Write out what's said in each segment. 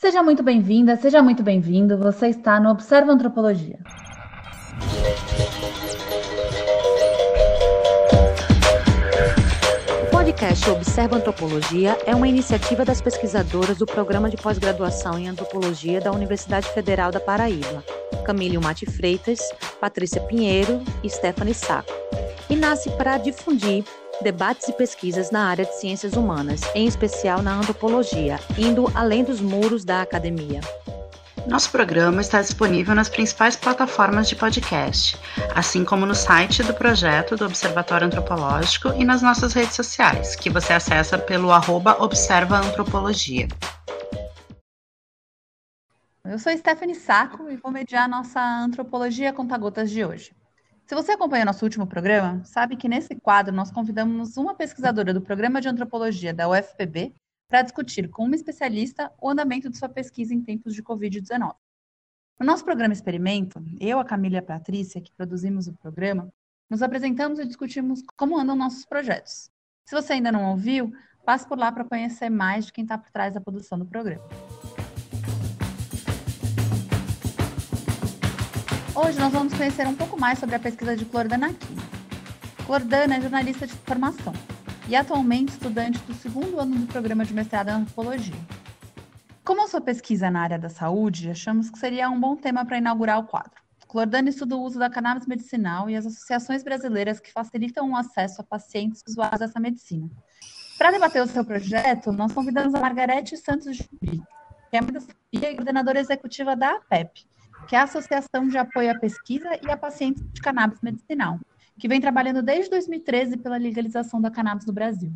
Seja muito bem-vinda, seja muito bem-vindo. Você está no Observa Antropologia. O podcast Observa Antropologia é uma iniciativa das pesquisadoras do Programa de Pós-Graduação em Antropologia da Universidade Federal da Paraíba, Camille Mate Freitas, Patrícia Pinheiro e Stephanie Saco, e nasce para difundir debates e pesquisas na área de ciências humanas, em especial na antropologia, indo além dos muros da academia. Nosso programa está disponível nas principais plataformas de podcast, assim como no site do projeto do Observatório Antropológico e nas nossas redes sociais, que você acessa pelo arroba Observa Antropologia. Eu sou Stephanie Saco e vou mediar a nossa Antropologia Conta-Gotas de hoje. Se você acompanhou nosso último programa, sabe que nesse quadro nós convidamos uma pesquisadora do Programa de Antropologia da UFPB para discutir com uma especialista o andamento de sua pesquisa em tempos de Covid-19. No nosso programa Experimento, eu, a Camila e a Patrícia, que produzimos o programa, nos apresentamos e discutimos como andam nossos projetos. Se você ainda não ouviu, passe por lá para conhecer mais de quem está por trás da produção do programa. Hoje nós vamos conhecer um pouco mais sobre a pesquisa de Clordana Aquino. Clordana é jornalista de formação e atualmente estudante do segundo ano do programa de mestrado em antropologia. Como a sua pesquisa é na área da saúde, achamos que seria um bom tema para inaugurar o quadro. Clordana estuda o uso da cannabis medicinal e as associações brasileiras que facilitam o acesso a pacientes usuários dessa medicina. Para debater o seu projeto, nós convidamos a Margarete Santos de que é Sofia e coordenadora executiva da APEP, que é a Associação de Apoio à Pesquisa e a Pacientes de Cannabis Medicinal, que vem trabalhando desde 2013 pela legalização da cannabis no Brasil.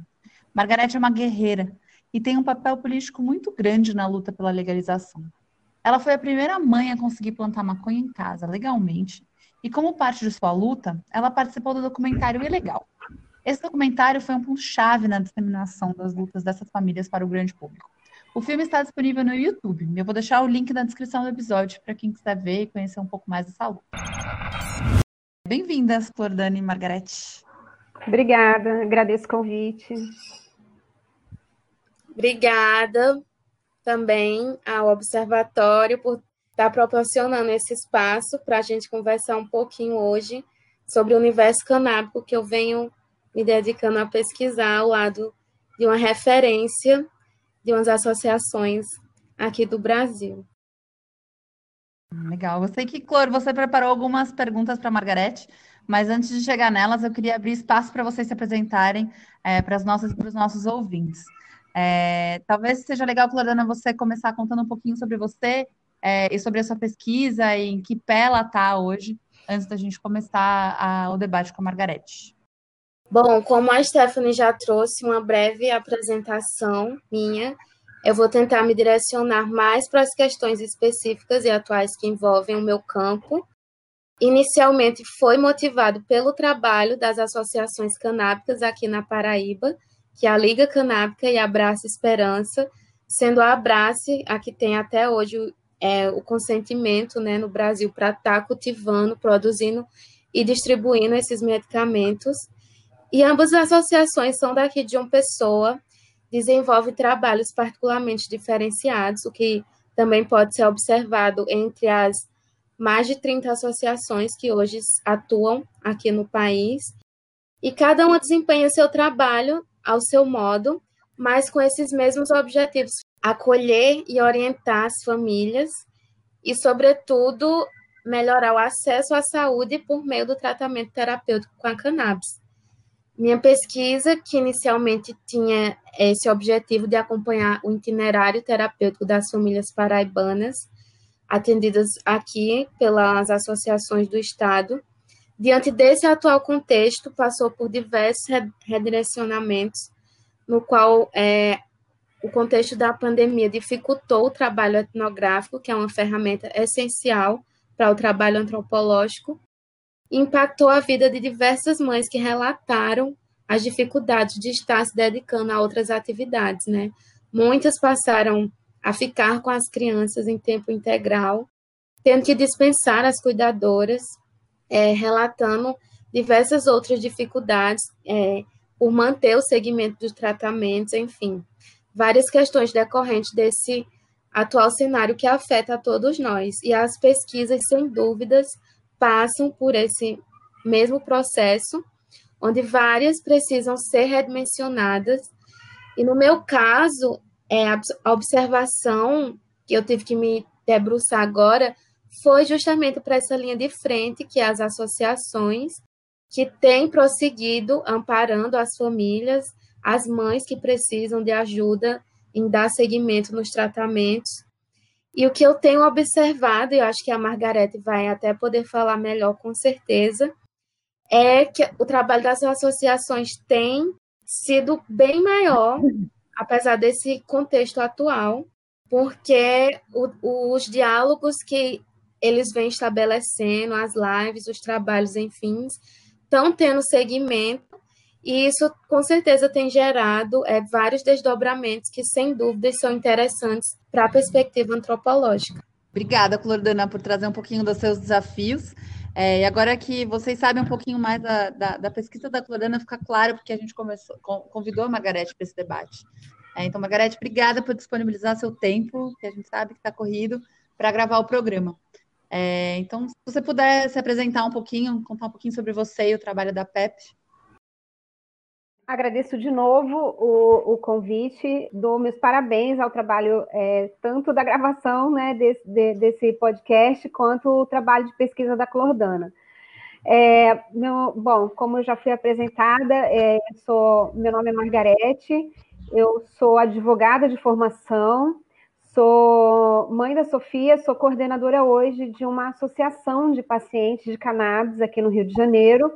Margarete é uma guerreira e tem um papel político muito grande na luta pela legalização. Ela foi a primeira mãe a conseguir plantar maconha em casa, legalmente, e como parte de sua luta, ela participou do documentário Ilegal. Esse documentário foi um ponto-chave na disseminação das lutas dessas famílias para o grande público. O filme está disponível no YouTube. Eu vou deixar o link na descrição do episódio para quem quiser ver e conhecer um pouco mais dessa luta. Bem-vindas, Clordane e Margarete. Obrigada, agradeço o convite. Obrigada também ao Observatório por estar proporcionando esse espaço para a gente conversar um pouquinho hoje sobre o universo canábico que eu venho me dedicando a pesquisar ao lado de uma referência de umas associações aqui do Brasil. Legal. Eu sei que, Clor, você preparou algumas perguntas para a Margarete, mas antes de chegar nelas, eu queria abrir espaço para vocês se apresentarem é, para os nossos ouvintes. É, talvez seja legal, Clorana, você começar contando um pouquinho sobre você é, e sobre a sua pesquisa e em que pé ela está hoje, antes da gente começar a, o debate com a Margarete. Bom, como a Stephanie já trouxe uma breve apresentação minha, eu vou tentar me direcionar mais para as questões específicas e atuais que envolvem o meu campo. Inicialmente foi motivado pelo trabalho das associações canábicas aqui na Paraíba, que é a Liga Canábica e a Abraça Esperança, sendo a Abrace a que tem até hoje é, o consentimento né, no Brasil para estar tá cultivando, produzindo e distribuindo esses medicamentos. E ambas as associações são daqui de uma pessoa, desenvolvem trabalhos particularmente diferenciados, o que também pode ser observado entre as mais de 30 associações que hoje atuam aqui no país. E cada uma desempenha seu trabalho ao seu modo, mas com esses mesmos objetivos: acolher e orientar as famílias e, sobretudo, melhorar o acesso à saúde por meio do tratamento terapêutico com a cannabis. Minha pesquisa, que inicialmente tinha esse objetivo de acompanhar o itinerário terapêutico das famílias paraibanas, atendidas aqui pelas associações do Estado, diante desse atual contexto, passou por diversos redirecionamentos, no qual é, o contexto da pandemia dificultou o trabalho etnográfico, que é uma ferramenta essencial para o trabalho antropológico, impactou a vida de diversas mães que relataram as dificuldades de estar se dedicando a outras atividades, né? Muitas passaram a ficar com as crianças em tempo integral, tendo que dispensar as cuidadoras, é, relatando diversas outras dificuldades é, por manter o segmento dos tratamentos, enfim, várias questões decorrentes desse atual cenário que afeta a todos nós. E as pesquisas, sem dúvidas, passam por esse mesmo processo, onde várias precisam ser redimensionadas. E no meu caso, é, a observação que eu tive que me debruçar agora foi justamente para essa linha de frente, que é as associações que têm prosseguido amparando as famílias, as mães que precisam de ajuda em dar seguimento nos tratamentos. E o que eu tenho observado, e eu acho que a Margarete vai até poder falar melhor com certeza, é que o trabalho das associações tem sido bem maior, apesar desse contexto atual, porque o, os diálogos que eles vêm estabelecendo, as lives, os trabalhos, enfim, estão tendo segmento e isso, com certeza, tem gerado é, vários desdobramentos que, sem dúvidas, são interessantes para a perspectiva antropológica. Obrigada, Clordana, por trazer um pouquinho dos seus desafios. É, e agora que vocês sabem um pouquinho mais da, da, da pesquisa da Clordana, fica claro porque a gente começou, convidou a Margarete para esse debate. É, então, Margarete, obrigada por disponibilizar seu tempo, que a gente sabe que está corrido, para gravar o programa. É, então, se você puder se apresentar um pouquinho, contar um pouquinho sobre você e o trabalho da PEP. Agradeço de novo o, o convite, dou meus parabéns ao trabalho é, tanto da gravação né, desse, de, desse podcast quanto o trabalho de pesquisa da Clordana. É, meu, bom, como eu já fui apresentada, é, sou, meu nome é Margarete, eu sou advogada de formação, sou mãe da Sofia, sou coordenadora hoje de uma associação de pacientes de cannabis aqui no Rio de Janeiro,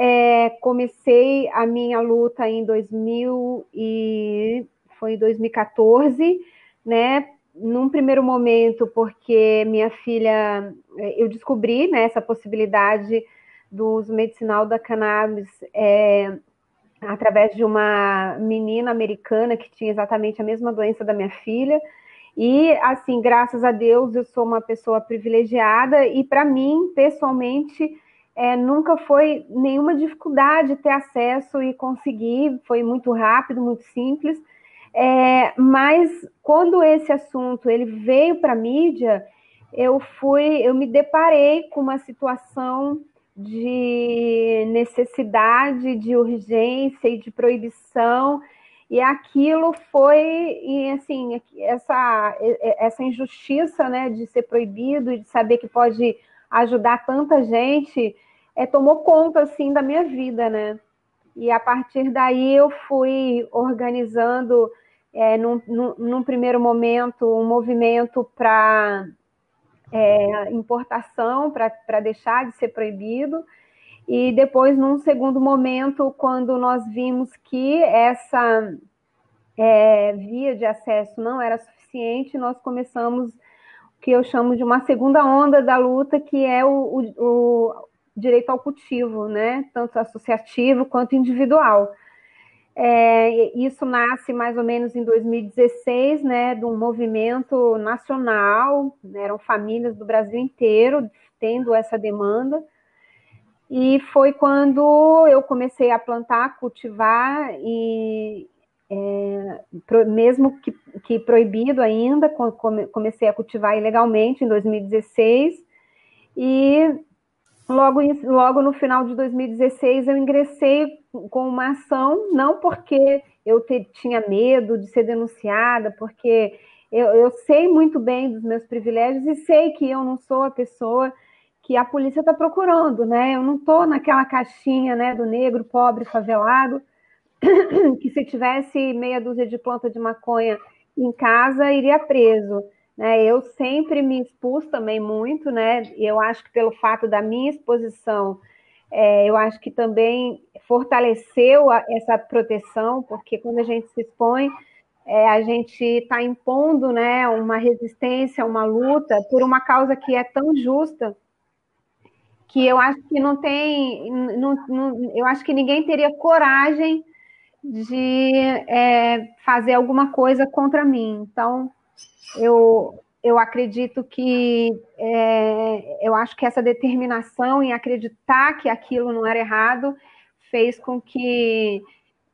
é, comecei a minha luta em 2000 e foi em 2014, né? Num primeiro momento, porque minha filha, eu descobri né, essa possibilidade do uso medicinal da cannabis é, através de uma menina americana que tinha exatamente a mesma doença da minha filha. E, assim, graças a Deus, eu sou uma pessoa privilegiada e, para mim, pessoalmente, é, nunca foi nenhuma dificuldade ter acesso e conseguir, foi muito rápido, muito simples. É, mas quando esse assunto ele veio para a mídia, eu fui, eu me deparei com uma situação de necessidade, de urgência e de proibição, e aquilo foi, e assim, essa, essa injustiça, né, de ser proibido e de saber que pode ajudar tanta gente, é, tomou conta assim da minha vida, né? E a partir daí eu fui organizando, é, num, num, num, primeiro momento, um movimento para é, importação, para deixar de ser proibido. E depois, num segundo momento, quando nós vimos que essa é, via de acesso não era suficiente, nós começamos o que eu chamo de uma segunda onda da luta, que é o, o, direito ao cultivo, né? Tanto associativo quanto individual. É, isso nasce mais ou menos em 2016, né, de um movimento nacional, né, eram famílias do Brasil inteiro tendo essa demanda, e foi quando eu comecei a plantar, cultivar, e é, mesmo que, que, proibido ainda, comecei a cultivar ilegalmente em 2016, e Logo, logo no final de 2016, eu ingressei com uma ação, não porque eu te, tinha medo de ser denunciada, porque eu, eu, sei muito bem dos meus privilégios e sei que eu não sou a pessoa que a polícia está procurando, né? Eu não estou naquela caixinha né, do negro, pobre, favelado, que se tivesse meia dúzia de planta de maconha em casa, iria preso. Né? Eu sempre me expus também muito, né? E eu acho que pelo fato da minha exposição, é, eu acho que também fortaleceu a, essa proteção, porque quando a gente se expõe, é, a gente está impondo né, uma resistência, uma luta por uma causa que é tão justa que eu acho que não tem, não, não, eu acho que ninguém teria coragem de é, fazer alguma coisa contra mim. Então, eu, eu acredito que é, eu acho que essa determinação em acreditar que aquilo não era errado fez com que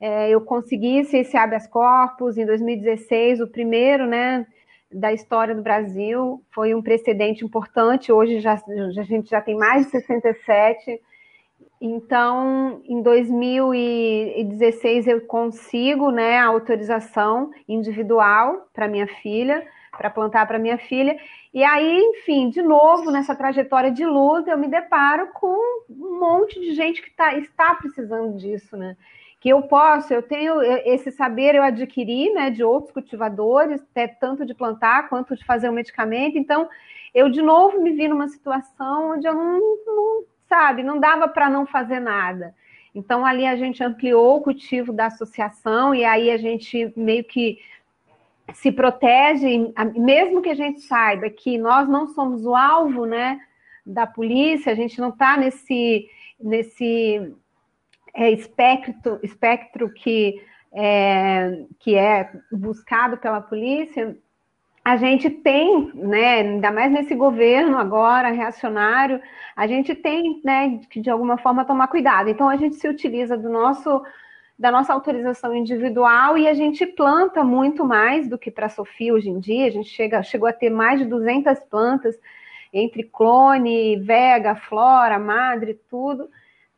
é, eu conseguisse esse habeas corpus em 2016, o primeiro, né, da história do Brasil, foi um precedente importante. Hoje já, a gente já tem mais de 67. Então, em 2016 eu consigo, né, a autorização individual para minha filha, para plantar para minha filha. E aí, enfim, de novo, nessa trajetória de luta, eu me deparo com um monte de gente que tá, está precisando disso, né? Que eu posso, eu tenho esse saber, eu adquiri, né, de outros cultivadores, até tanto de plantar quanto de fazer o medicamento. Então, eu de novo me vi numa situação onde eu não, não sabe, não dava para não fazer nada. Então, ali a gente ampliou o cultivo da associação e aí a gente meio que se protege, mesmo que a gente saiba que nós não somos o alvo, né, da polícia, a gente não está nesse, nesse é, espectro, espectro que, é, que é buscado pela polícia, a gente tem, né, ainda mais nesse governo agora reacionário, a gente tem, né, que de alguma forma tomar cuidado. Então a gente se utiliza do nosso da nossa autorização individual e a gente planta muito mais do que para a Sofia hoje em dia. A gente chega, chegou a ter mais de 200 plantas entre clone, vega, flora, madre, tudo.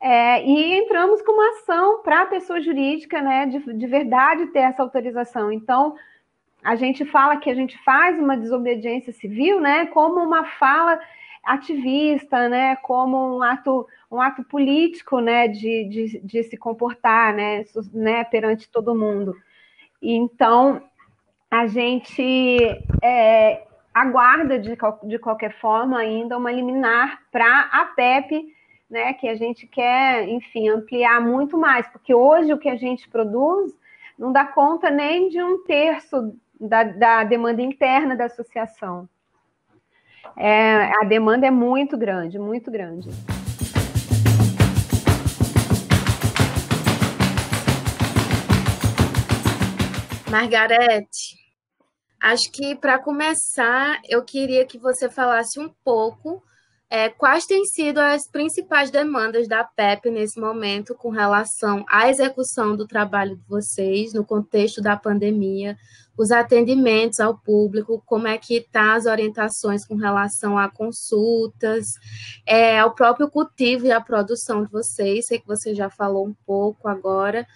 É, e entramos com uma ação para a pessoa jurídica, né, de, de verdade ter essa autorização. Então, a gente fala que a gente faz uma desobediência civil, né, como uma fala ativista, né, como um ato, um ato político, né, de, de, de se comportar, né, né, perante todo mundo. Então, a gente é, aguarda de, de qualquer forma ainda uma liminar para a PEP, né, que a gente quer, enfim, ampliar muito mais, porque hoje o que a gente produz não dá conta nem de um terço da, da demanda interna da associação é, a demanda é muito grande, muito grande. Margarete, acho que para começar, eu queria que você falasse um pouco é, quais têm sido as principais demandas da PEP nesse momento com relação à execução do trabalho de vocês no contexto da pandemia, os atendimentos ao público, como é que tá as orientações com relação a consultas, é, ao próprio cultivo e a produção de vocês, sei que você já falou um pouco agora,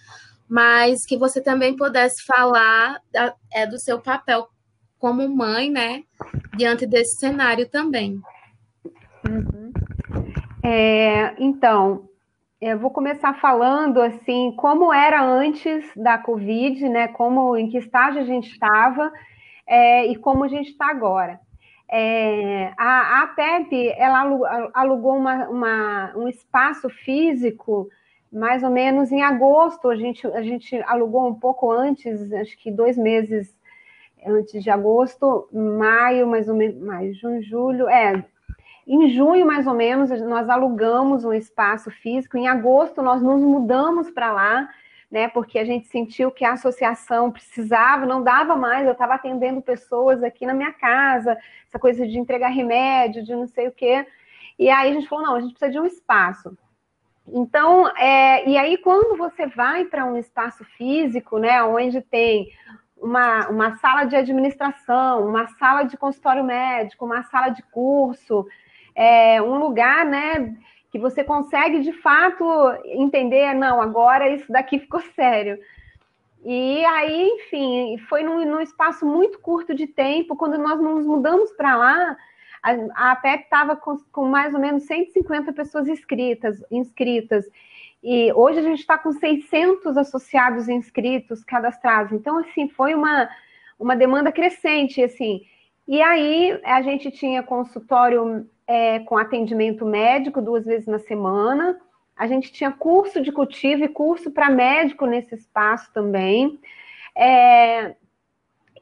mas que você também pudesse falar da, é, do seu papel como mãe, né, diante desse cenário também. Uhum. É, então, eu vou começar falando assim como era antes da Covid, né? Como em que estágio a gente estava é, e como a gente está agora. É, a, a PEP ela alugou uma, uma, um espaço físico mais ou menos em agosto. A gente, a gente alugou um pouco antes, acho que dois meses antes de agosto, maio, mais ou menos, maio, junho, julho, é, em junho, mais ou menos, nós alugamos um espaço físico. Em agosto, nós nos mudamos para lá, né? Porque a gente sentiu que a associação precisava, não dava mais. Eu estava atendendo pessoas aqui na minha casa, essa coisa de entregar remédio, de não sei o quê. E aí a gente falou: não, a gente precisa de um espaço. Então, é, e aí quando você vai para um espaço físico, né, onde tem uma, uma sala de administração, uma sala de consultório médico, uma sala de curso, é, um lugar, né, que você consegue de fato entender, não, agora isso daqui ficou sério. E aí, enfim, foi num, num espaço muito curto de tempo, quando nós nos mudamos para lá, a, a PEP estava com, com, mais ou menos 150 pessoas inscritas, inscritas. E hoje a gente está com 600 associados inscritos, cadastrados. Então, assim, foi uma, uma demanda crescente, assim. E aí a gente tinha consultório é, com atendimento médico duas vezes na semana. A gente tinha curso de cultivo e curso para médico nesse espaço também. É,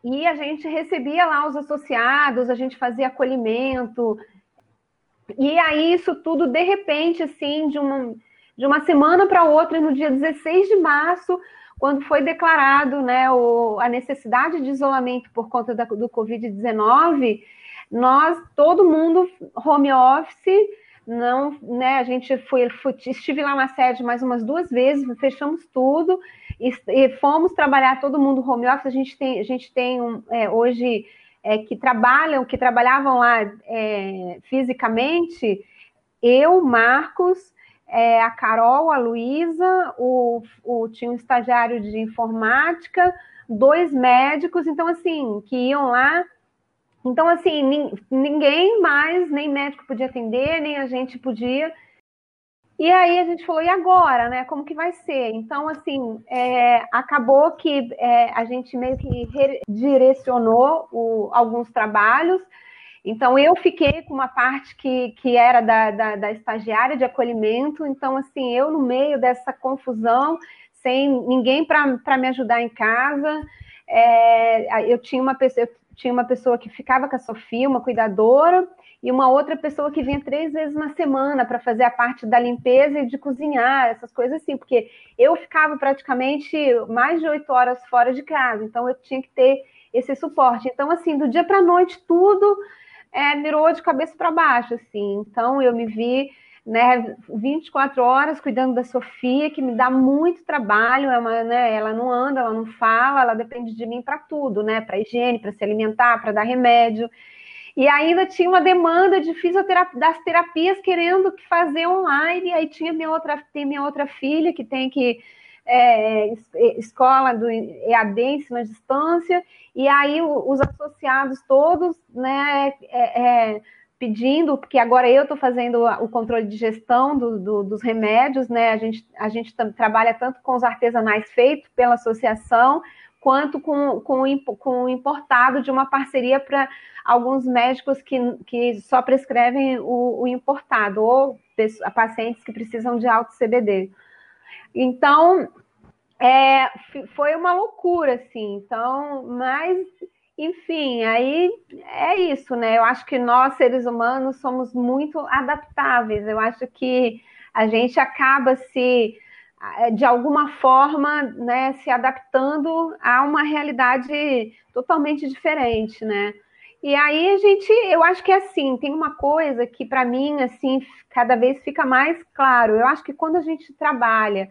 e a gente recebia lá os associados, a gente fazia acolhimento. E aí, isso tudo, de repente, assim, de uma, de uma semana para outra, no dia 16 de março, quando foi declarado né, o, a necessidade de isolamento por conta da, do Covid-19, nós, todo mundo, home office, não, né? A gente foi, foi, estive lá na sede mais umas duas vezes, fechamos tudo e, e, fomos trabalhar todo mundo home office. A gente tem, a gente tem um, é, hoje é, que trabalham, que trabalhavam lá é, fisicamente, eu, Marcos, é, a Carol, a Luísa, o, o, tinha um estagiário de informática, dois médicos, então assim, que iam lá. Então, assim, ninguém mais, nem médico podia atender, nem a gente podia. E aí a gente falou, e agora, né? Como que vai ser? Então, assim, é, acabou que é, a gente meio que redirecionou o, alguns trabalhos. Então, eu fiquei com uma parte que, que era da, da, da estagiária de acolhimento. Então, assim, eu no meio dessa confusão, sem ninguém para me ajudar em casa, é, eu tinha uma pessoa, eu tinha uma pessoa que ficava com a Sofia, uma cuidadora, e uma outra pessoa que vinha três vezes na semana para fazer a parte da limpeza e de cozinhar, essas coisas assim, porque eu ficava praticamente mais de oito horas fora de casa, então eu tinha que ter esse suporte. Então, assim, do dia para a noite, tudo é, virou de cabeça para baixo, assim. Então, eu me vi né, 24 horas cuidando da Sofia, que me dá muito trabalho, é uma, né, ela não anda, ela não fala, ela depende de mim para tudo, né, para higiene, para se alimentar, para dar remédio. E ainda tinha uma demanda de fisioterapia, das terapias querendo fazer online. E aí tinha minha outra, tem minha outra filha que tem que é, escola do EAD, ensino à distância, e aí os associados todos, né, é, é, pedindo, porque agora eu estou fazendo o controle de gestão do, do, dos remédios, né, a gente, a gente trabalha tanto com os artesanais feitos pela associação, quanto com, com, com o importado de uma parceria para alguns médicos que, que só prescrevem o, o importado, ou pacientes que precisam de alto CBD. Então, é, foi uma loucura, assim. Então, mas, enfim, aí é isso, né? Eu acho que nós, seres humanos, somos muito adaptáveis. Eu acho que a gente acaba se é, de alguma forma, né, se adaptando a uma realidade totalmente diferente, né? E aí a gente, eu acho que é assim, tem uma coisa que para mim, assim, cada vez fica mais claro. Eu acho que quando a gente trabalha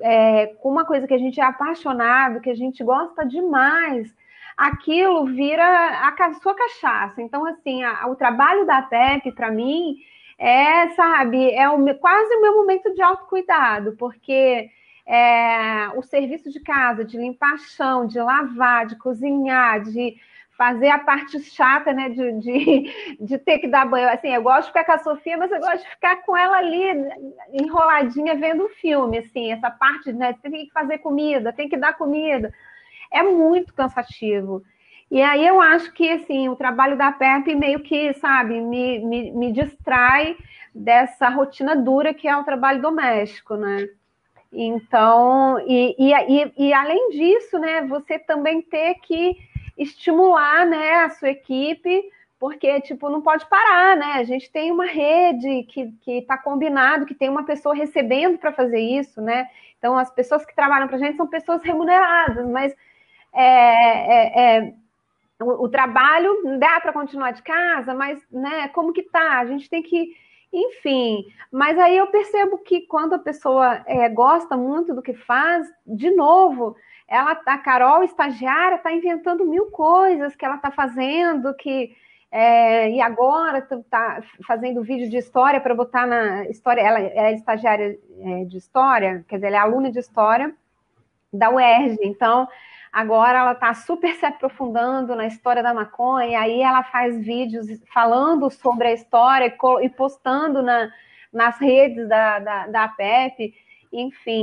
é, com uma coisa que a gente é apaixonado, que a gente gosta demais, aquilo vira a sua cachaça. Então, assim, a, o trabalho da TEP, para mim, é, sabe, é o, quase o meu momento de autocuidado, porque é, o serviço de casa, de limpar chão, de lavar, de cozinhar, de fazer a parte chata, né, de, de, de, ter que dar banho. Assim, eu gosto de ficar com a Sofia, mas eu gosto de ficar com ela ali, enroladinha, vendo o filme, assim, essa parte, né, tem que fazer comida, tem que dar comida. É muito cansativo. E aí eu acho que assim, o trabalho da PEP meio que, sabe, me, me, me distrai dessa rotina dura que é o trabalho doméstico, né? Então, e, e, e, além disso, né, você também ter que estimular né, a sua equipe, porque, tipo, não pode parar, né? A gente tem uma rede que está combinado, que tem uma pessoa recebendo para fazer isso, né? Então, as pessoas que trabalham para a gente são pessoas remuneradas, mas é, é, é o, o trabalho dá para continuar de casa, mas né, como que tá? A gente tem que, enfim. Mas aí eu percebo que quando a pessoa é, gosta muito do que faz, de novo, ela, a Carol, estagiária, está inventando mil coisas que ela está fazendo, que é, e agora está fazendo vídeo de história para botar na história. Ela é estagiária é, de história, quer dizer, ela é aluna de história da UERJ. Então, Agora ela está super se aprofundando na história da maconha, e aí ela faz vídeos falando sobre a história e postando na, nas redes da, da, da APEP, enfim.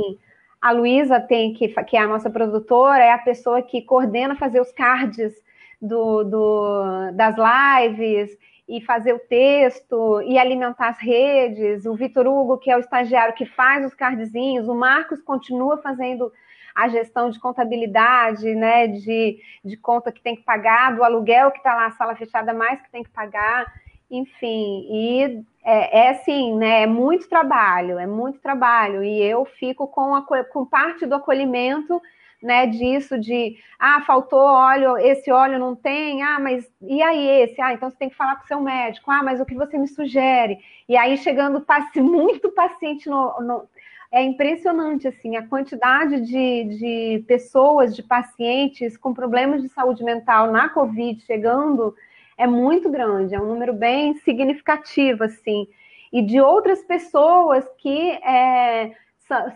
A Luísa tem, que, que é a nossa produtora, é a pessoa que coordena fazer os cards do, do, das lives e fazer o texto e alimentar as redes. O Vitor Hugo, que é o estagiário que faz os cardzinhos, o Marcos continua fazendo a gestão de contabilidade, né, de, de conta que tem que pagar, do aluguel que está lá, a sala fechada mais que tem que pagar, enfim, e é, é assim, né, é muito trabalho, é muito trabalho, e eu fico com, a, com parte do acolhimento, né, disso de, ah, faltou óleo, esse óleo não tem, ah, mas e aí esse? Ah, então você tem que falar com o seu médico, ah, mas o que você me sugere? E aí chegando muito paciente no, no é impressionante assim a quantidade de, de pessoas, de pacientes com problemas de saúde mental na Covid chegando é muito grande, é um número bem significativo assim, e de outras pessoas que é,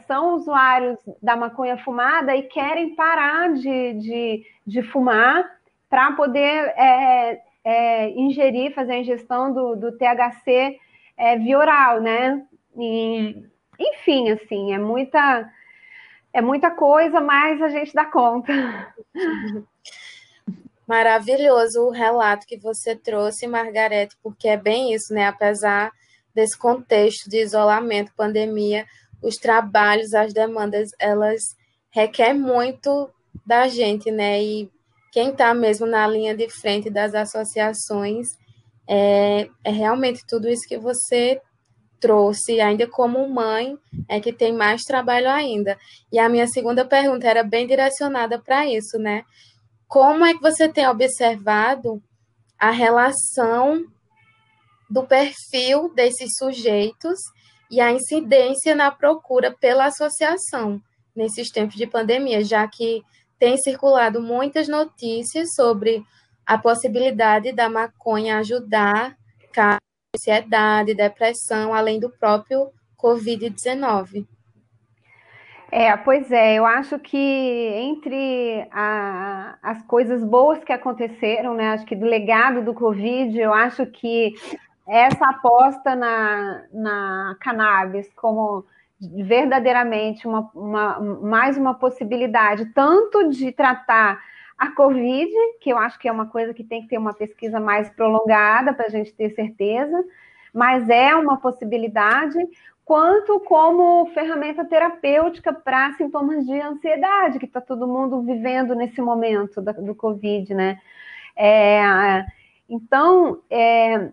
são usuários da maconha fumada e querem parar de, de, de fumar para poder é, é, ingerir, fazer a ingestão do, do THC é, via oral, né? Enfim, assim, é muita, é muita coisa, mas a gente dá conta. Maravilhoso o relato que você trouxe, Margarete, porque é bem isso, né? Apesar desse contexto de isolamento, pandemia, os trabalhos, as demandas, elas requerem muito da gente, né? E quem está mesmo na linha de frente das associações é, é realmente tudo isso que você trouxe, ainda como mãe, é que tem mais trabalho ainda. E a minha segunda pergunta era bem direcionada para isso, né? Como é que você tem observado a relação do perfil desses sujeitos e a incidência na procura pela associação nesses tempos de pandemia, já que tem circulado muitas notícias sobre a possibilidade da maconha ajudar ansiedade, depressão, além do próprio Covid-19. É, pois é, eu acho que entre a, as coisas boas que aconteceram, né, acho que do legado do Covid, eu acho que essa aposta na, na cannabis como verdadeiramente uma, uma, mais uma possibilidade, tanto de tratar a Covid, que eu acho que é uma coisa que tem que ter uma pesquisa mais prolongada para a gente ter certeza, mas é uma possibilidade, quanto como ferramenta terapêutica para sintomas de ansiedade, que está todo mundo vivendo nesse momento do, Covid, né? É, então, é,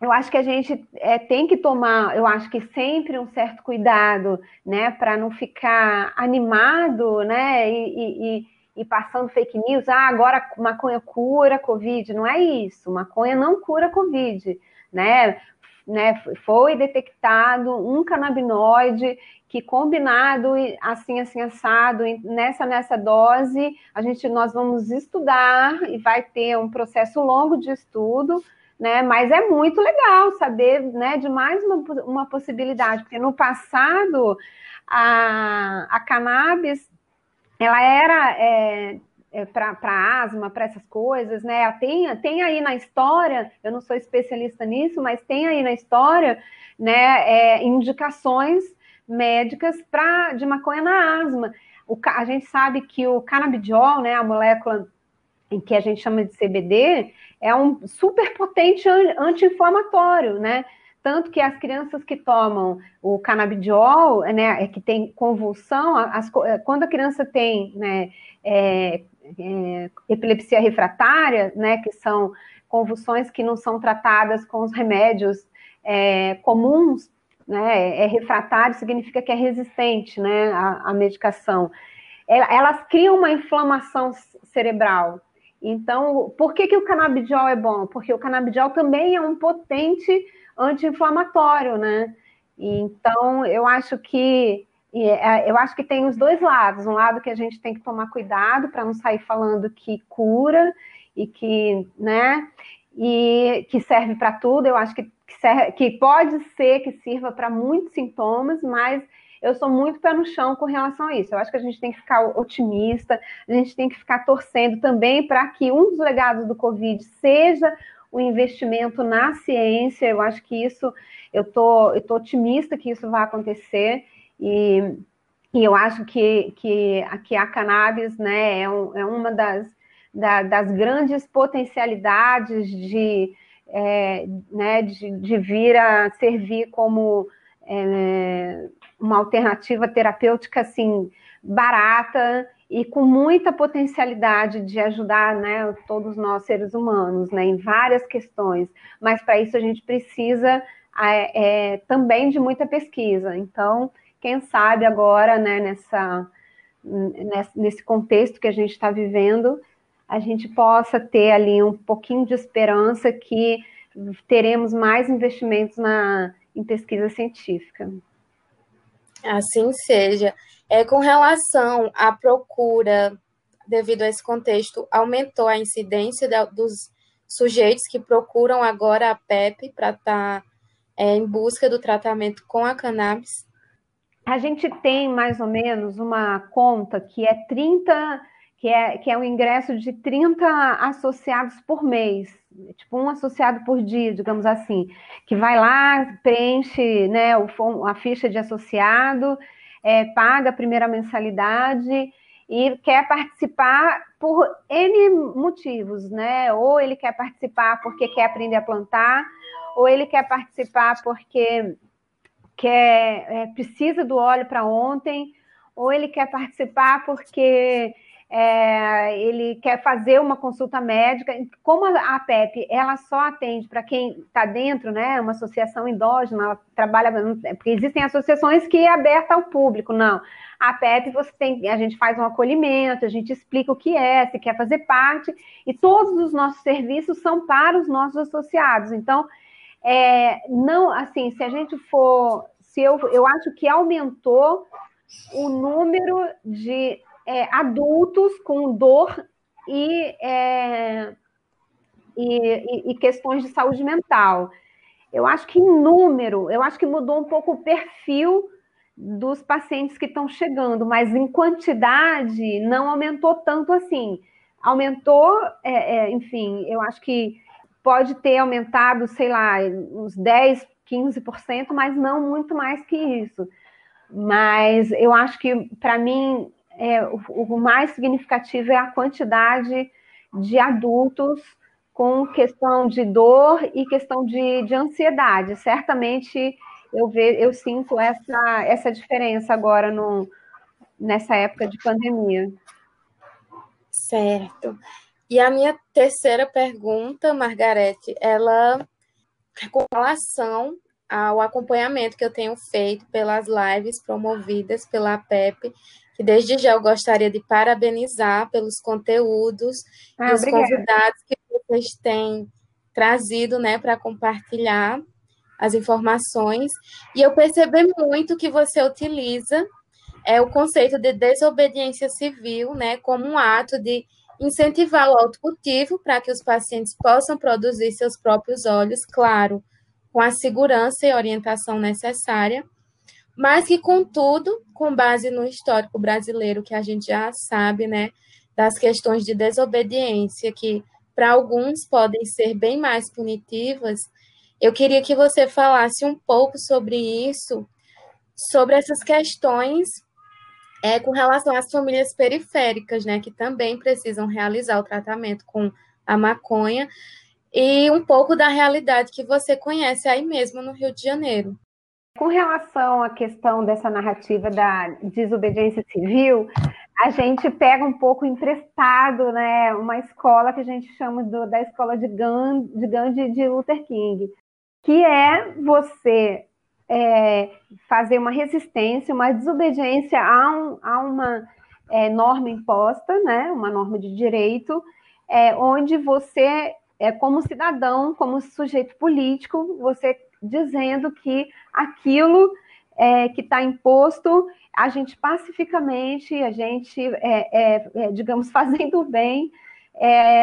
eu acho que a gente é, tem que tomar, eu acho que sempre um certo cuidado, né, para não ficar animado, né, e, e, e, passando fake news, ah, agora maconha cura Covid, não é isso, maconha não cura Covid, né, né, foi detectado um canabinoide que combinado assim assim assado nessa nessa dose a gente nós vamos estudar e vai ter um processo longo de estudo né? Mas é muito legal saber, né, de mais uma, uma possibilidade, porque no passado a, a cannabis ela era é, é, para asma, para essas coisas, né? Tem, tem aí na história, eu não sou especialista nisso, mas tem aí na história, né, é, indicações médicas para de maconha na asma. O, a gente sabe que o canabidiol, né, a molécula em que a gente chama de CBD, é um super potente anti-inflamatório, né? Tanto que as crianças que tomam o canabidiol, né, é que tem convulsão, as, é, quando a criança tem né, é, é, epilepsia refratária, né, que são convulsões que não são tratadas com os remédios é, comuns, né, é refratário significa que é resistente né, à, à medicação. Elas criam uma inflamação cerebral, então, por que, que o canabidiol é bom? Porque o canabidiol também é um potente anti-inflamatório, né? Então, eu acho que é, eu acho que tem os dois lados. Um lado que a gente tem que tomar cuidado para não sair falando que cura e que, né, e que serve para tudo. Eu acho que, que, serve, que pode ser que sirva para muitos sintomas, mas eu sou muito pé no chão com relação a isso. Eu acho que a gente tem que ficar otimista, a gente tem que ficar torcendo também para que um dos legados do Covid seja o investimento na ciência. Eu acho que isso, eu tô, eu tô otimista que isso vai acontecer e, e eu acho que, que, que a cannabis né, é, um, é uma das, da, das grandes potencialidades de, é, né, de, de vir a servir como é, uma alternativa terapêutica assim barata e com muita potencialidade de ajudar né, todos nós seres humanos né, em várias questões, mas para isso a gente precisa é, é, também de muita pesquisa. Então, quem sabe agora, né, nessa, nesse contexto que a gente está vivendo, a gente possa ter ali um pouquinho de esperança que teremos mais investimentos na, em pesquisa científica. Assim seja. É, com relação à procura, devido a esse contexto, aumentou a incidência da, dos sujeitos que procuram agora a PEP para estar tá, é, em busca do tratamento com a cannabis? A gente tem mais ou menos uma conta que é 30, que é, que é um ingresso de 30 associados por mês, tipo um associado por dia, digamos assim, que vai lá, preenche né, o, a ficha de associado, é, paga a primeira mensalidade e quer participar por N motivos, né? Ou ele quer participar porque quer aprender a plantar, ou ele quer participar porque quer, é, precisa do óleo para ontem, ou ele quer participar porque é, ele quer fazer uma consulta médica. Como a, PEP ela só atende para quem está dentro, né? Uma associação endógena, ela trabalha, porque existem associações que é aberta ao público, não. A PEP você tem, a gente faz um acolhimento, a gente explica o que é, se quer fazer parte, e todos os nossos serviços são para os nossos associados. Então, é, não, assim, se a gente for, se eu, eu acho que aumentou o número de é, adultos com dor e, é, e, e, questões de saúde mental. Eu acho que em número, eu acho que mudou um pouco o perfil dos pacientes que estão chegando, mas em quantidade não aumentou tanto assim. Aumentou, é, é, enfim, eu acho que pode ter aumentado, sei lá, uns 10, 15%, mas não muito mais que isso. Mas eu acho que, para mim, é, o, o, mais significativo é a quantidade de adultos com questão de dor e questão de, de ansiedade. Certamente eu, ve, eu sinto essa, essa diferença agora no, nessa época de pandemia. Certo. E a minha terceira pergunta, Margarete, ela é com relação ao acompanhamento que eu tenho feito pelas lives promovidas pela PEP, que desde já eu gostaria de parabenizar pelos conteúdos ah, e os obrigada. convidados que vocês têm trazido, né, para compartilhar as informações. E eu percebi muito que você utiliza é o conceito de desobediência civil, né, como um ato de incentivar o autocultivo para que os pacientes possam produzir seus próprios óleos, claro, com a segurança e orientação necessária, mas que, contudo, com base no histórico brasileiro, que a gente já sabe, né, das questões de desobediência, que para alguns podem ser bem mais punitivas, eu queria que você falasse um pouco sobre isso, sobre essas questões é com relação às famílias periféricas, né, que também precisam realizar o tratamento com a maconha, e um pouco da realidade que você conhece aí mesmo no Rio de Janeiro. Com relação à questão dessa narrativa da desobediência civil, a gente pega um pouco emprestado, né, uma escola que a gente chama do, da escola de Gandhi, de Gandhi de Luther King, que é você é, fazer uma resistência, uma desobediência a, um, a uma é, norma imposta, né, uma norma de direito, é, onde você, é, como cidadão, como sujeito político, você dizendo que aquilo é, que está imposto, a gente pacificamente, a gente, é, é, é digamos, fazendo bem,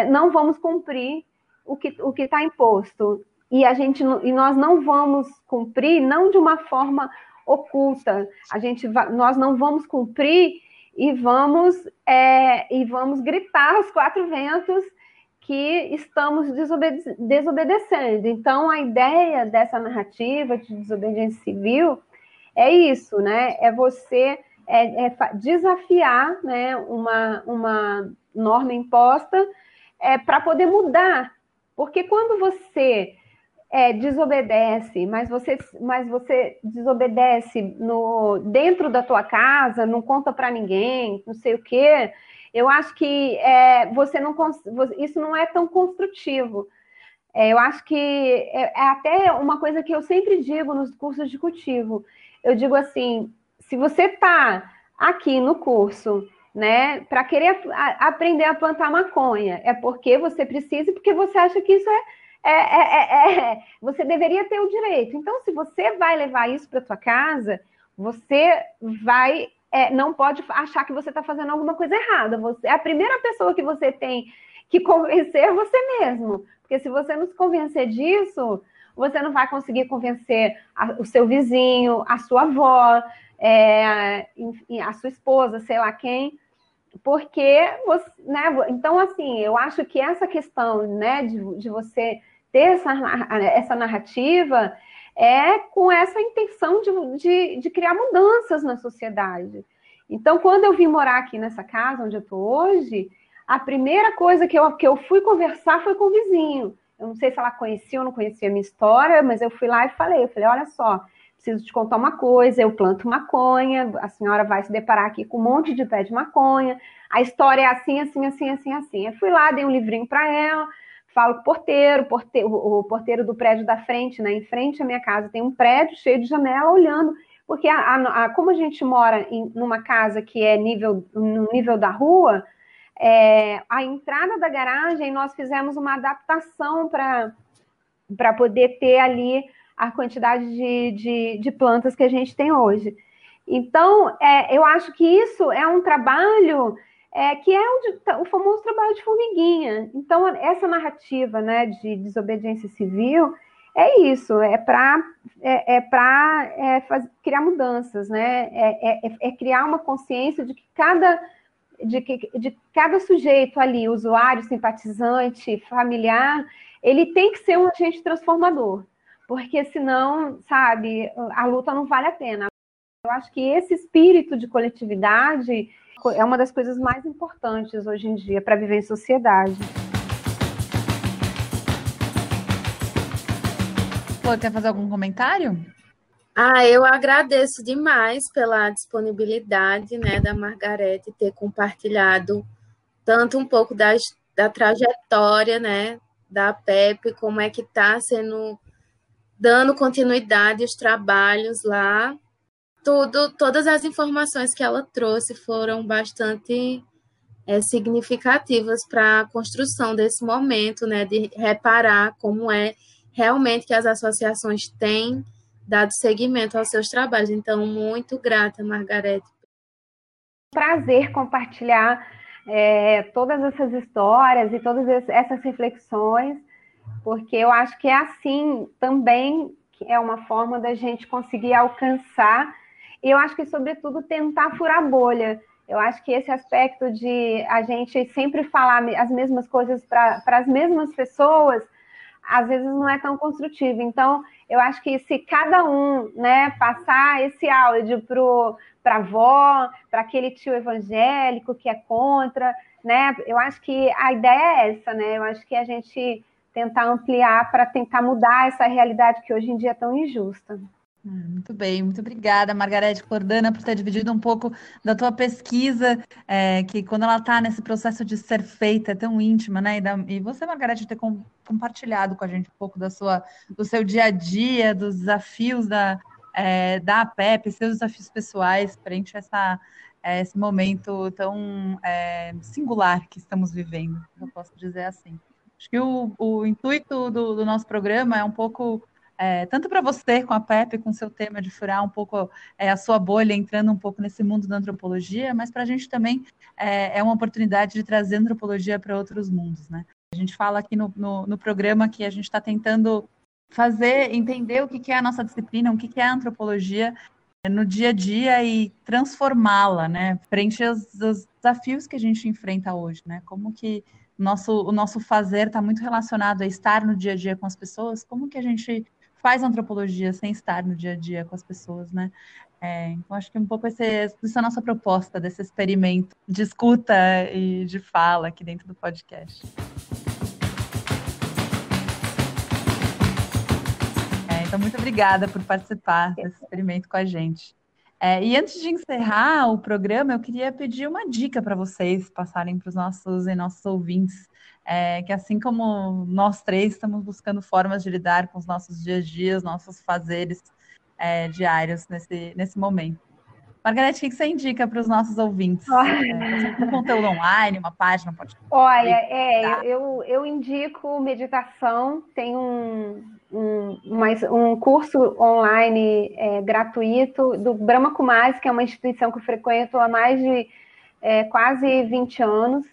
não vamos cumprir o que o está imposto e a gente e nós não vamos cumprir não de uma forma oculta. A gente nós não vamos cumprir e vamos é, e vamos gritar aos quatro ventos que estamos desobede desobedecendo. Então a ideia dessa narrativa de desobediência civil é isso, né? É você é, é desafiar, né, uma, uma norma imposta é, para poder mudar. Porque quando você é, desobedece, mas você, mas você desobedece no, dentro da tua casa, não conta para ninguém, não sei o quê, eu acho que é, você não isso não é tão construtivo. É, eu acho que é, é, até uma coisa que eu sempre digo nos cursos de cultivo. Eu digo assim, se você está aqui no curso, né, para querer a, aprender a plantar maconha, é porque você precisa e porque você acha que isso é é, é, é, é, você deveria ter o direito. Então, se você vai levar isso para tua casa, Você vai, é, não pode achar que você está fazendo alguma coisa errada. Você, a primeira pessoa que você tem que convencer é você mesmo. Porque se você não se convencer disso, você não vai conseguir convencer a, o seu vizinho, a sua avó, é, a sua esposa, sei lá quem, porque você, né? Então, assim, eu acho que essa questão, né, de, de você ter essa, essa narrativa é com essa intenção de, de, de, criar mudanças na sociedade. Então, quando eu vim morar aqui nessa casa onde eu estou hoje, a primeira coisa que eu, que eu fui conversar foi com o vizinho. Eu não sei se ela conhecia ou não conhecia a minha história, mas eu fui lá e falei, eu falei, olha só, preciso te contar uma coisa, eu planto maconha, a senhora vai se deparar aqui com um monte de pé de maconha, a história é assim, assim, assim, assim, assim. Eu fui lá, dei um livrinho para ela, falo com o porteiro, porteiro, o porteiro do prédio da frente, né? Em frente à minha casa tem um prédio cheio de janela olhando, porque a, a, a, como a gente mora em numa casa que é nível no nível da rua, é, a entrada da garagem nós fizemos uma adaptação para poder ter ali a quantidade de, de, de, plantas que a gente tem hoje. Então, é, eu acho que isso é um trabalho é, que é o, o, famoso trabalho de formiguinha. Então, essa narrativa né, de desobediência civil é isso, é para é, é para é, criar mudanças, né? É, é, é, criar uma consciência de que cada de que de cada sujeito ali, usuário, simpatizante, familiar, ele tem que ser um agente transformador porque senão, sabe, a luta não vale a pena. Eu acho que esse espírito de coletividade é uma das coisas mais importantes hoje em dia para viver em sociedade. Pô, quer fazer algum comentário? Ah, eu agradeço demais pela disponibilidade né, da Margarete ter compartilhado tanto um pouco das, da trajetória né, da PEP, como é que está sendo dando continuidade aos trabalhos lá. Tudo, todas as informações que ela trouxe foram bastante é, significativas para a construção desse momento, né, de reparar como é realmente que as associações têm dado seguimento aos seus trabalhos. Então, muito grata, Margarete. Prazer compartilhar é, todas essas histórias e todas essas reflexões porque eu acho que é assim também que é uma forma da gente conseguir alcançar, e eu acho que, sobretudo, tentar furar bolha. Eu acho que esse aspecto de a gente sempre falar as mesmas coisas para as mesmas pessoas, às vezes não é tão construtivo. Então, eu acho que se cada um né, passar esse áudio para a avó, para aquele tio evangélico que é contra, né? Eu acho que a ideia é essa, né? Eu acho que a gente tentar ampliar para tentar mudar essa realidade que hoje em dia é tão injusta. Ah, muito bem, muito obrigada, Margarete Cordana, por ter dividido um pouco da tua pesquisa, é, que quando ela está nesse processo de ser feita, é tão íntima, né? E, da, e você, Margarete, ter com, compartilhado com a gente um pouco da sua, do seu dia a dia, dos desafios da, é, da APEP, seus desafios pessoais frente a essa, é, esse momento tão é, singular que estamos vivendo, eu posso dizer assim. Acho que o, o intuito do, do, nosso programa é um pouco, é, tanto para você com a Pepe, com seu tema de furar um pouco é, a sua bolha, entrando um pouco nesse mundo da antropologia, mas para a gente também é, é, uma oportunidade de trazer antropologia para outros mundos, né? A gente fala aqui no, no, no programa que a gente está tentando fazer, entender o que, que é a nossa disciplina, o que, que é a antropologia no dia a dia e transformá-la, né, frente aos, aos, desafios que a gente enfrenta hoje, né? Como que nosso, o nosso fazer está muito relacionado a estar no dia a dia com as pessoas, como que a gente faz antropologia sem estar no dia a dia com as pessoas, né? É, então, acho que um pouco esse, essa é a nossa proposta desse experimento de escuta e de fala aqui dentro do podcast. É, então, muito obrigada por participar desse experimento com a gente. É, e antes de encerrar o programa, eu queria pedir uma dica para vocês passarem para os nossos e nossos ouvintes, é, que assim como nós três estamos buscando formas de lidar com os nossos dias a dias, nossos fazeres é, diários nesse, nesse momento. Margarete, o que você indica para os nossos ouvintes? É, um conteúdo online, uma página, pode. Olha, é, eu, eu indico meditação. Tem um, um, um curso online é, gratuito do Brahma Kumaris, que é uma instituição que eu frequento há mais de é, quase 20 anos.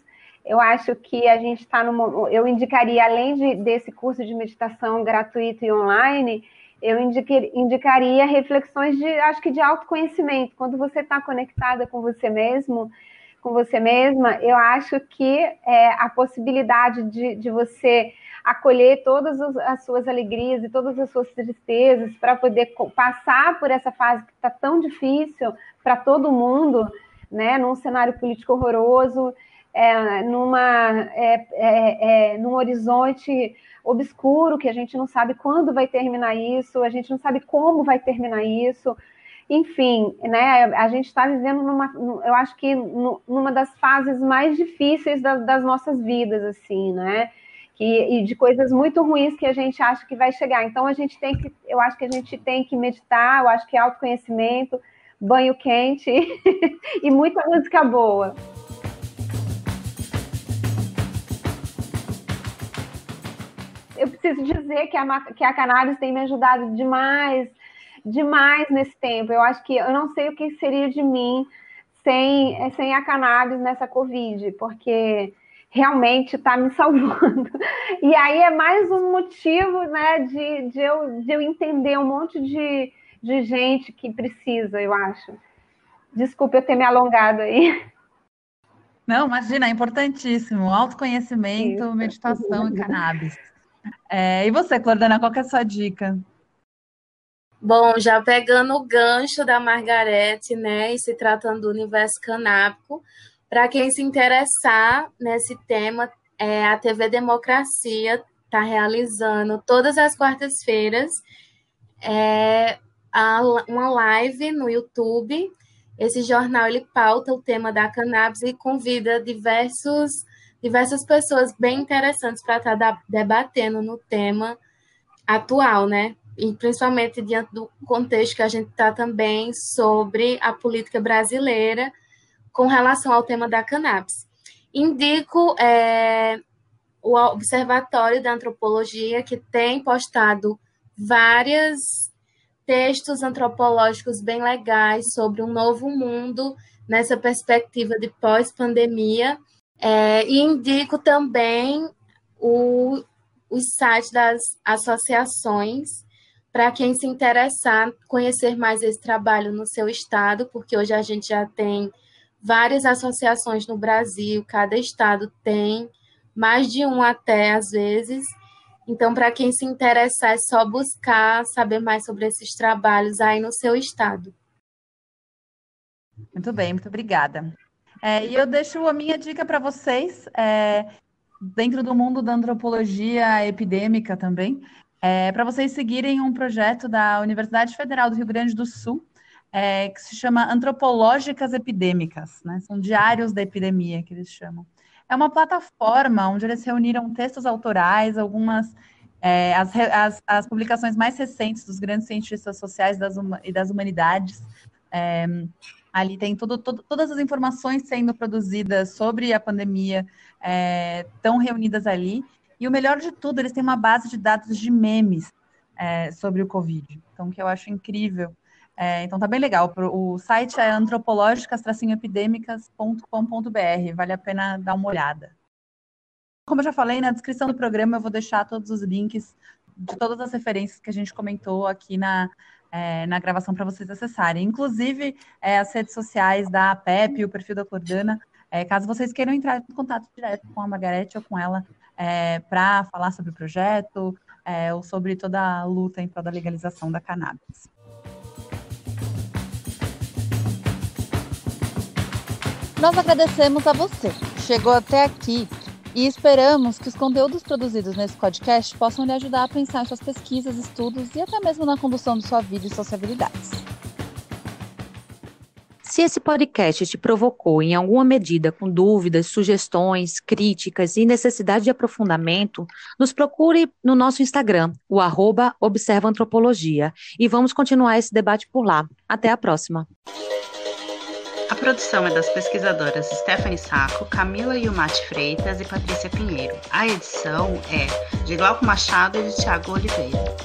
Eu acho que a gente está no. Eu indicaria, além de, desse curso de meditação gratuito e online, eu indicaria reflexões de, acho que de autoconhecimento. Quando você está conectada com você mesmo, com você mesma, eu acho que é, a possibilidade de, de você acolher todas as suas alegrias e todas as suas tristezas para poder passar por essa fase que está tão difícil para todo mundo, né, num cenário político horroroso, é, numa, é, é, é, num horizonte obscuro que a gente não sabe quando vai terminar isso, a gente não sabe como vai terminar isso. Enfim, né, a gente está vivendo numa, eu acho que numa das fases mais difíceis das, das nossas vidas, assim, né? E, e de coisas muito ruins que a gente acha que vai chegar. Então a gente tem que, eu acho que a gente tem que meditar, eu acho que é autoconhecimento, banho quente e muita música boa. Eu preciso dizer que a, que a cannabis tem me ajudado demais, demais nesse tempo. Eu acho que eu não sei o que seria de mim sem, sem a cannabis nessa Covid, porque realmente está me salvando. E aí é mais um motivo né, de, de, eu, de eu entender um monte de, de gente que precisa, eu acho. Desculpe eu ter me alongado aí. Não, imagina, é importantíssimo. Autoconhecimento, Isso. meditação e cannabis. É, e você, Clordana, qual é a sua dica? Bom, já pegando o gancho da Margarete, né, e se tratando do universo canábico, para quem se interessar nesse tema, é, a TV Democracia está realizando todas as quartas-feiras é, uma live no YouTube. Esse jornal ele pauta o tema da cannabis e convida diversos, diversas pessoas bem interessantes para estar tá debatendo no tema atual, né? E principalmente diante do contexto que a gente está também sobre a política brasileira com relação ao tema da cannabis. Indico é, o Observatório da Antropologia, que tem postado vários textos antropológicos bem legais sobre um novo mundo nessa perspectiva de pós-pandemia. É, e indico também o, o site das associações para quem se interessar conhecer mais esse trabalho no seu estado, porque hoje a gente já tem várias associações no Brasil, cada estado tem, mais de um até às vezes. Então, para quem se interessar, é só buscar saber mais sobre esses trabalhos aí no seu estado. Muito bem, muito obrigada. É, e eu deixo a minha dica para vocês, é, dentro do mundo da antropologia epidêmica também, é, para vocês seguirem um projeto da Universidade Federal do Rio Grande do Sul, é, que se chama Antropológicas Epidêmicas, né? São diários da epidemia que eles chamam. É uma plataforma onde eles reuniram textos autorais, algumas é, as, as, as, publicações mais recentes dos grandes cientistas sociais das, e das humanidades. É, ali tem todas as informações sendo produzidas sobre a pandemia, estão é, reunidas ali. E o melhor de tudo, eles têm uma base de dados de memes é, sobre o Covid. Então, que eu acho incrível. É, então tá bem legal. O site é antropológicas-epidêmicas.com.br. Vale a pena dar uma olhada. Como eu já falei, na descrição do programa eu vou deixar todos os links de todas as referências que a gente comentou aqui na, é, na gravação para vocês acessarem. Inclusive é, as redes sociais da PEP, o perfil da Cordana, é, caso vocês queiram entrar em contato direto com a Margarete ou com ela é, para falar sobre o projeto é, ou sobre toda a luta em prol da legalização da cannabis. Nós agradecemos a você que chegou até aqui e esperamos que os conteúdos produzidos nesse podcast possam lhe ajudar a pensar em suas pesquisas, estudos e até mesmo na condução de sua vida e suas habilidades. Se esse podcast te provocou em alguma medida com dúvidas, sugestões, críticas e necessidade de aprofundamento, nos procure no nosso Instagram, o arroba Observa Antropologia, e vamos continuar esse debate por lá. Até a próxima! A produção é das pesquisadoras Stephanie Saco, Camila Yumati Freitas e Patrícia Pinheiro. A edição é de Glauco Machado e de Tiago Oliveira.